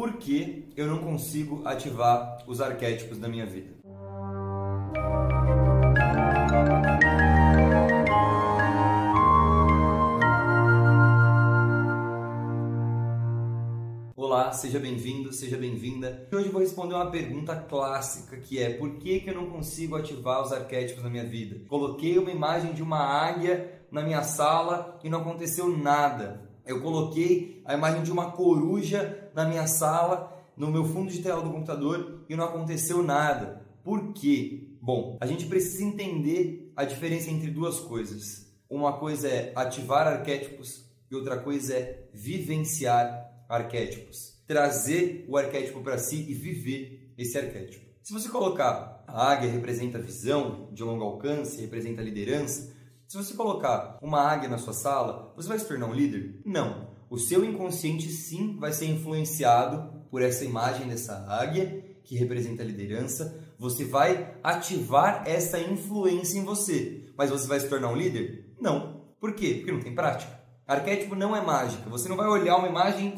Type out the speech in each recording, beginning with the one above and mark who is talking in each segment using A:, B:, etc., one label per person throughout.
A: Por que eu não consigo ativar os arquétipos da minha vida? Olá, seja bem-vindo, seja bem-vinda. Hoje eu vou responder uma pergunta clássica que é por que, que eu não consigo ativar os arquétipos na minha vida? Coloquei uma imagem de uma águia na minha sala e não aconteceu nada. Eu coloquei a imagem de uma coruja na minha sala, no meu fundo de tela do computador e não aconteceu nada. Por quê? Bom, a gente precisa entender a diferença entre duas coisas. Uma coisa é ativar arquétipos e outra coisa é vivenciar arquétipos. Trazer o arquétipo para si e viver esse arquétipo. Se você colocar a águia representa visão de longo alcance, representa liderança, se você colocar uma águia na sua sala, você vai se tornar um líder? Não. O seu inconsciente sim vai ser influenciado por essa imagem dessa águia que representa a liderança. Você vai ativar essa influência em você. Mas você vai se tornar um líder? Não. Por quê? Porque não tem prática. Arquétipo não é mágica. Você não vai olhar uma imagem,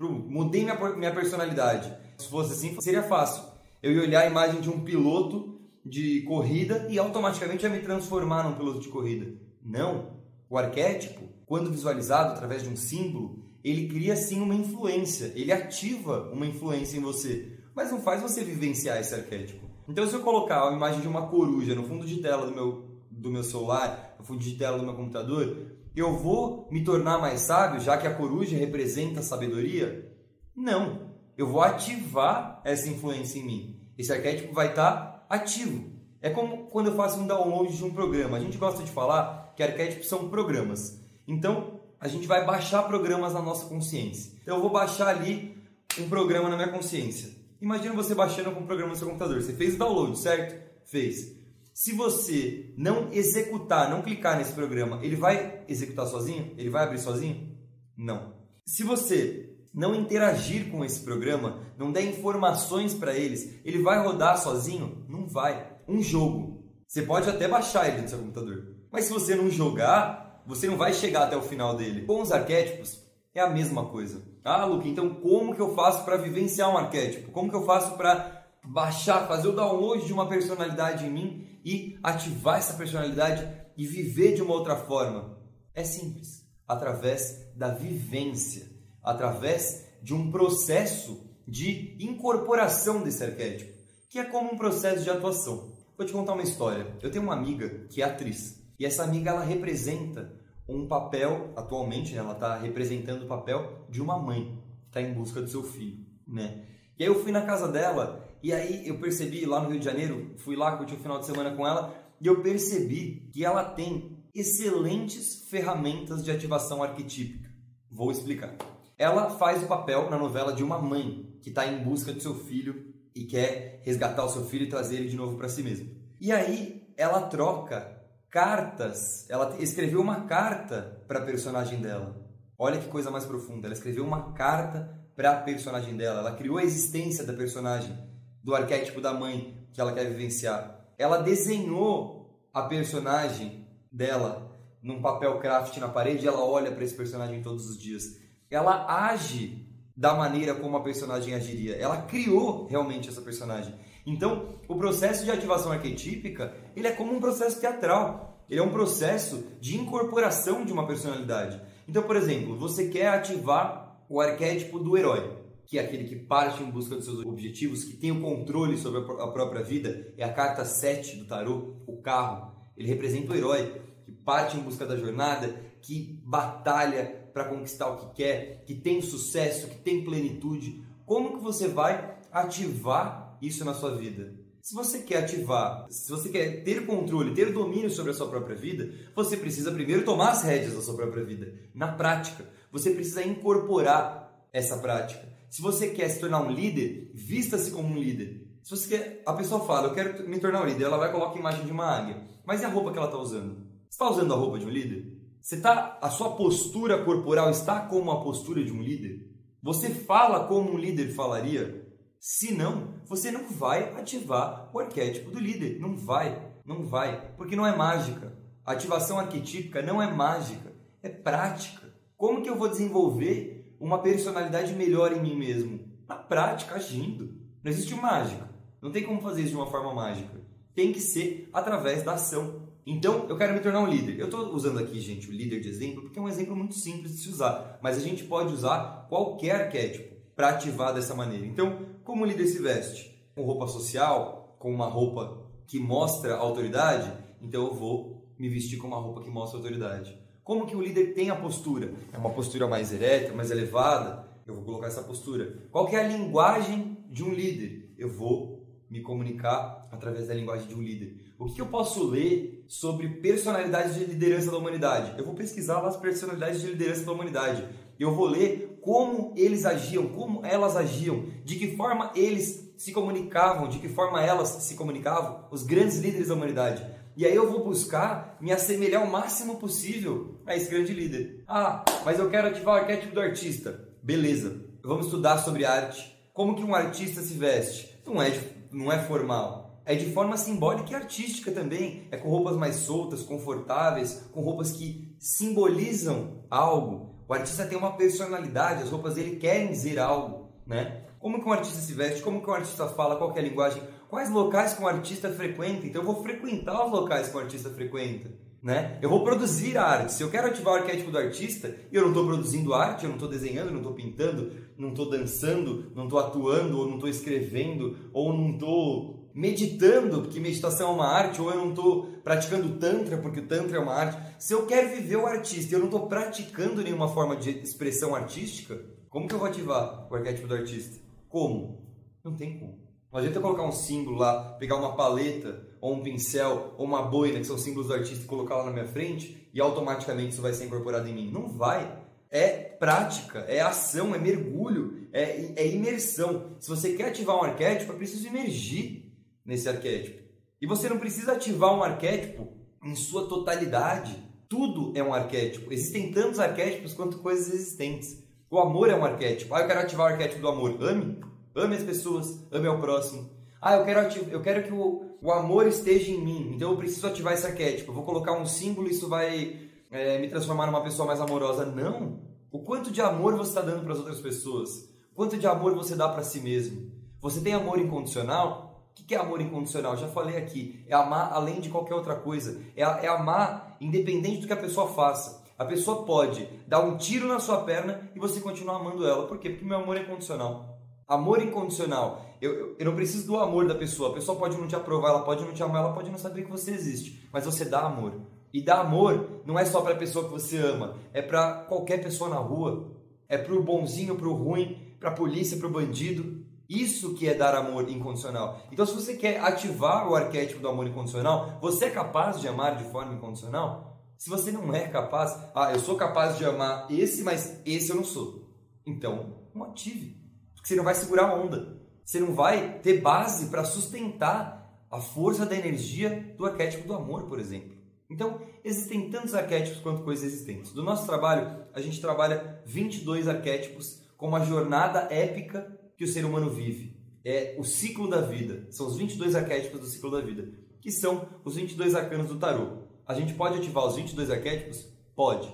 A: mudei minha, minha personalidade. Se fosse assim, seria fácil. Eu ia olhar a imagem de um piloto de corrida e automaticamente ia me transformar num piloto de corrida. Não. O arquétipo, quando visualizado através de um símbolo, ele cria sim uma influência, ele ativa uma influência em você, mas não faz você vivenciar esse arquétipo. Então, se eu colocar a imagem de uma coruja no fundo de tela do meu, do meu celular, no fundo de tela do meu computador, eu vou me tornar mais sábio, já que a coruja representa a sabedoria? Não. Eu vou ativar essa influência em mim. Esse arquétipo vai estar ativo. É como quando eu faço um download de um programa. A gente gosta de falar que arquétipos são programas. Então, a gente vai baixar programas na nossa consciência. Então, eu vou baixar ali um programa na minha consciência. Imagina você baixando um programa no seu computador. Você fez o download, certo? Fez. Se você não executar, não clicar nesse programa, ele vai executar sozinho? Ele vai abrir sozinho? Não. Se você não interagir com esse programa, não der informações para eles, ele vai rodar sozinho? Não vai. Um jogo. Você pode até baixar ele no seu computador. Mas se você não jogar, você não vai chegar até o final dele. Com os arquétipos, é a mesma coisa. Ah, Luke, então como que eu faço para vivenciar um arquétipo? Como que eu faço para baixar, fazer o download de uma personalidade em mim e ativar essa personalidade e viver de uma outra forma? É simples, através da vivência através de um processo de incorporação desse arquétipo, que é como um processo de atuação. Vou te contar uma história. Eu tenho uma amiga que é atriz, e essa amiga ela representa um papel, atualmente né, ela está representando o papel de uma mãe que está em busca do seu filho, né? E aí eu fui na casa dela e aí eu percebi lá no Rio de Janeiro, fui lá curtir o final de semana com ela e eu percebi que ela tem excelentes ferramentas de ativação arquetípica. Vou explicar. Ela faz o papel na novela de uma mãe que está em busca do seu filho e quer resgatar o seu filho e trazer ele de novo para si mesmo. E aí ela troca cartas, ela escreveu uma carta para a personagem dela. Olha que coisa mais profunda. Ela escreveu uma carta para a personagem dela. Ela criou a existência da personagem, do arquétipo da mãe que ela quer vivenciar. Ela desenhou a personagem dela num papel craft na parede e ela olha para esse personagem todos os dias ela age da maneira como a personagem agiria. Ela criou realmente essa personagem. Então, o processo de ativação arquetípica, ele é como um processo teatral. Ele é um processo de incorporação de uma personalidade. Então, por exemplo, você quer ativar o arquétipo do herói, que é aquele que parte em busca dos seus objetivos, que tem o controle sobre a própria vida. É a carta 7 do tarô, o carro. Ele representa o herói, que parte em busca da jornada, que batalha para conquistar o que quer, que tem sucesso, que tem plenitude, como que você vai ativar isso na sua vida? Se você quer ativar, se você quer ter controle, ter domínio sobre a sua própria vida, você precisa primeiro tomar as rédeas da sua própria vida, na prática. Você precisa incorporar essa prática. Se você quer se tornar um líder, vista-se como um líder. Se você quer, a pessoa fala, eu quero me tornar um líder, ela vai colocar a imagem de uma águia. Mas e a roupa que ela está usando? Você está usando a roupa de um líder? Você tá, a sua postura corporal está como a postura de um líder? Você fala como um líder falaria? Se não, você não vai ativar o arquétipo do líder. Não vai, não vai, porque não é mágica. A ativação arquetípica não é mágica, é prática. Como que eu vou desenvolver uma personalidade melhor em mim mesmo? Na prática, agindo. Não existe mágica. Não tem como fazer isso de uma forma mágica. Tem que ser através da ação. Então, eu quero me tornar um líder. Eu estou usando aqui, gente, o líder de exemplo, porque é um exemplo muito simples de se usar. Mas a gente pode usar qualquer arquétipo para ativar dessa maneira. Então, como o líder se veste? Com roupa social, com uma roupa que mostra autoridade, então eu vou me vestir com uma roupa que mostra autoridade. Como que o líder tem a postura? É uma postura mais ereta, mais elevada? Eu vou colocar essa postura. Qual que é a linguagem de um líder? Eu vou me comunicar através da linguagem de um líder. O que eu posso ler sobre personalidades de liderança da humanidade? Eu vou pesquisar as personalidades de liderança da humanidade. Eu vou ler como eles agiam, como elas agiam, de que forma eles se comunicavam, de que forma elas se comunicavam, os grandes líderes da humanidade. E aí eu vou buscar me assemelhar o máximo possível a esse grande líder. Ah, mas eu quero ativar o arquétipo do artista. Beleza, vamos estudar sobre arte. Como que um artista se veste? Não é, não é formal. É de forma simbólica e artística também. É com roupas mais soltas, confortáveis, com roupas que simbolizam algo. O artista tem uma personalidade, as roupas dele querem dizer algo, né? Como que um artista se veste, como que um artista fala, qual é a linguagem, quais locais que um artista frequenta. Então eu vou frequentar os locais que um artista frequenta. Né? Eu vou produzir arte. Se eu quero ativar o arquétipo do artista e eu não estou produzindo arte, eu não estou desenhando, não estou pintando, não estou dançando, não estou atuando, ou não estou escrevendo, ou não estou meditando, porque meditação é uma arte, ou eu não estou praticando Tantra, porque o Tantra é uma arte. Se eu quero viver o artista e eu não estou praticando nenhuma forma de expressão artística, como que eu vou ativar o arquétipo do artista? Como? Não tem como. Não adianta colocar um símbolo lá, pegar uma paleta, ou um pincel, ou uma boina, que são símbolos do artista, e colocar lá na minha frente e automaticamente isso vai ser incorporado em mim. Não vai. É prática, é ação, é mergulho, é, é imersão. Se você quer ativar um arquétipo, é preciso emergir nesse arquétipo. E você não precisa ativar um arquétipo em sua totalidade. Tudo é um arquétipo. Existem tantos arquétipos quanto coisas existentes. O amor é um arquétipo. Ah, eu quero ativar o arquétipo do amor. Ame. Ame as pessoas. Ame ao próximo. Ah, eu quero, ativar, eu quero que o, o amor esteja em mim. Então eu preciso ativar esse arquétipo. Eu vou colocar um símbolo e isso vai é, me transformar numa pessoa mais amorosa. Não. O quanto de amor você está dando para as outras pessoas? Quanto de amor você dá para si mesmo? Você tem amor incondicional? O que é amor incondicional? Já falei aqui. É amar além de qualquer outra coisa. É, é amar independente do que a pessoa faça. A pessoa pode dar um tiro na sua perna e você continuar amando ela. Por quê? Porque meu amor é incondicional. Amor incondicional. Eu, eu, eu, não preciso do amor da pessoa. A pessoa pode não te aprovar, ela pode não te amar, ela pode não saber que você existe. Mas você dá amor. E dar amor não é só para a pessoa que você ama, é para qualquer pessoa na rua. É para o bonzinho, para o ruim, para a polícia, para o bandido. Isso que é dar amor incondicional. Então, se você quer ativar o arquétipo do amor incondicional, você é capaz de amar de forma incondicional? Se você não é capaz, ah, eu sou capaz de amar esse, mas esse eu não sou. Então, motive. Porque você não vai segurar a onda. Você não vai ter base para sustentar a força da energia do arquétipo do amor, por exemplo. Então, existem tantos arquétipos quanto coisas existentes. Do nosso trabalho, a gente trabalha 22 arquétipos com uma jornada épica que o ser humano vive. É o ciclo da vida. São os 22 arquétipos do ciclo da vida, que são os 22 arcanos do tarô. A gente pode ativar os 22 arquétipos? Pode.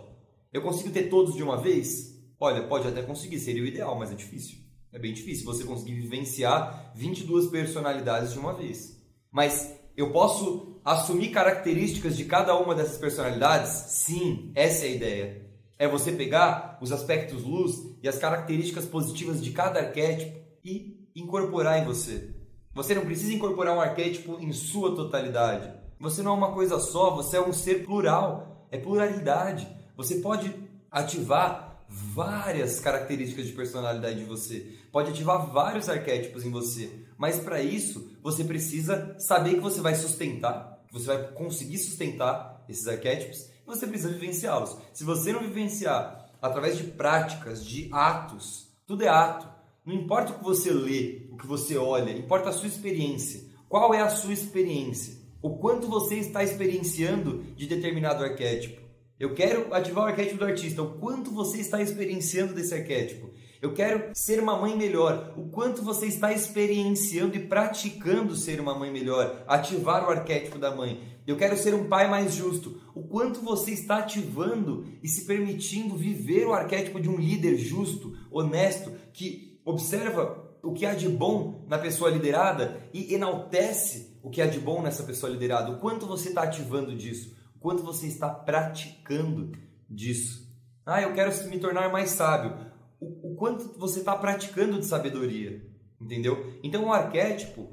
A: Eu consigo ter todos de uma vez? Olha, pode até conseguir, seria o ideal, mas é difícil. É bem difícil você conseguir vivenciar 22 personalidades de uma vez. Mas eu posso assumir características de cada uma dessas personalidades? Sim, essa é a ideia. É você pegar os aspectos luz e as características positivas de cada arquétipo e incorporar em você. Você não precisa incorporar um arquétipo em sua totalidade. Você não é uma coisa só, você é um ser plural, é pluralidade. Você pode ativar várias características de personalidade de você, pode ativar vários arquétipos em você, mas para isso você precisa saber que você vai sustentar, que você vai conseguir sustentar esses arquétipos e você precisa vivenciá-los. Se você não vivenciar através de práticas, de atos, tudo é ato. Não importa o que você lê, o que você olha, importa a sua experiência. Qual é a sua experiência? o quanto você está experienciando de determinado arquétipo. Eu quero ativar o arquétipo do artista, o quanto você está experienciando desse arquétipo. Eu quero ser uma mãe melhor, o quanto você está experienciando e praticando ser uma mãe melhor, ativar o arquétipo da mãe. Eu quero ser um pai mais justo, o quanto você está ativando e se permitindo viver o arquétipo de um líder justo, honesto, que observa o que há de bom na pessoa liderada e enaltece o que há de bom nessa pessoa liderada. O quanto você está ativando disso, o quanto você está praticando disso. Ah, eu quero me tornar mais sábio. O, o quanto você está praticando de sabedoria, entendeu? Então, o arquétipo,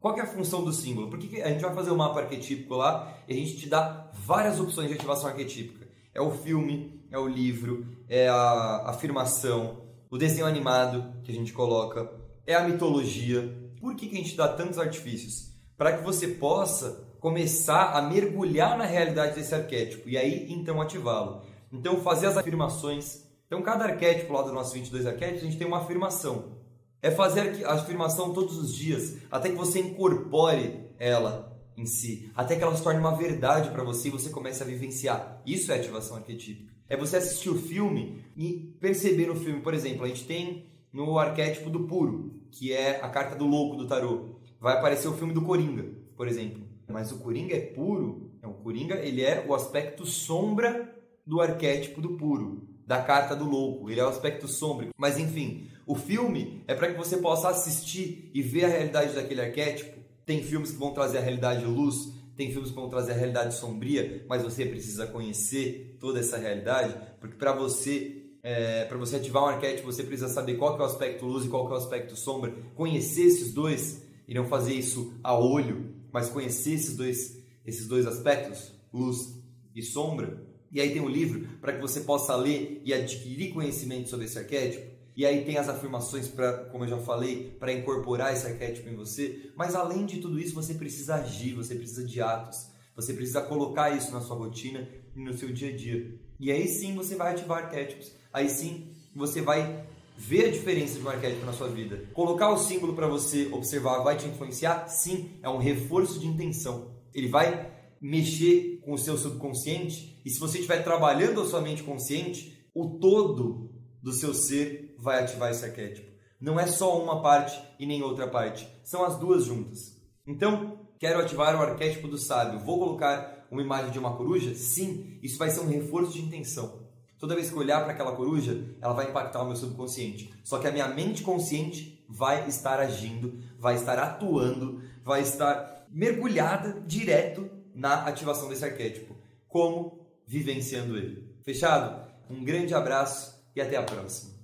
A: qual é a função do símbolo? Porque a gente vai fazer o um mapa arquetípico lá e a gente te dá várias opções de ativação arquetípica. É o filme, é o livro, é a afirmação, o desenho animado que a gente coloca, é a mitologia. Por que, que a gente dá tantos artifícios? Para que você possa começar a mergulhar na realidade desse arquétipo e aí então ativá-lo. Então fazer as afirmações. Então cada arquétipo lá dos nossos 22 arquétipos, a gente tem uma afirmação. É fazer a afirmação todos os dias, até que você incorpore ela em si, até que ela se torne uma verdade para você e você comece a vivenciar. Isso é ativação arquetípica. É você assistir o filme e perceber no filme, por exemplo, a gente tem no arquétipo do puro, que é a carta do louco do tarô. Vai aparecer o filme do Coringa, por exemplo. Mas o Coringa é puro. O Coringa ele é o aspecto sombra do arquétipo do puro, da carta do louco. Ele é o aspecto sombra. Mas enfim, o filme é para que você possa assistir e ver a realidade daquele arquétipo tem filmes que vão trazer a realidade luz, tem filmes que vão trazer a realidade sombria, mas você precisa conhecer toda essa realidade, porque para você é, para você ativar um arquétipo, você precisa saber qual é o aspecto luz e qual é o aspecto sombra, conhecer esses dois e não fazer isso a olho, mas conhecer esses dois esses dois aspectos, luz e sombra. E aí tem um livro para que você possa ler e adquirir conhecimento sobre esse arquétipo. E aí tem as afirmações para, como eu já falei, para incorporar esse arquétipo em você. Mas além de tudo isso, você precisa agir, você precisa de atos. Você precisa colocar isso na sua rotina e no seu dia a dia. E aí sim você vai ativar arquétipos. Aí sim você vai ver a diferença de um arquétipo na sua vida. Colocar o símbolo para você observar vai te influenciar? Sim, é um reforço de intenção. Ele vai mexer com o seu subconsciente e se você estiver trabalhando a sua mente consciente, o todo do seu ser vai ativar esse arquétipo. Não é só uma parte e nem outra parte, são as duas juntas. Então, quero ativar o arquétipo do sábio. Vou colocar uma imagem de uma coruja? Sim, isso vai ser um reforço de intenção. Toda vez que eu olhar para aquela coruja, ela vai impactar o meu subconsciente. Só que a minha mente consciente vai estar agindo, vai estar atuando, vai estar mergulhada direto na ativação desse arquétipo. Como? Vivenciando ele. Fechado? Um grande abraço e até a próxima.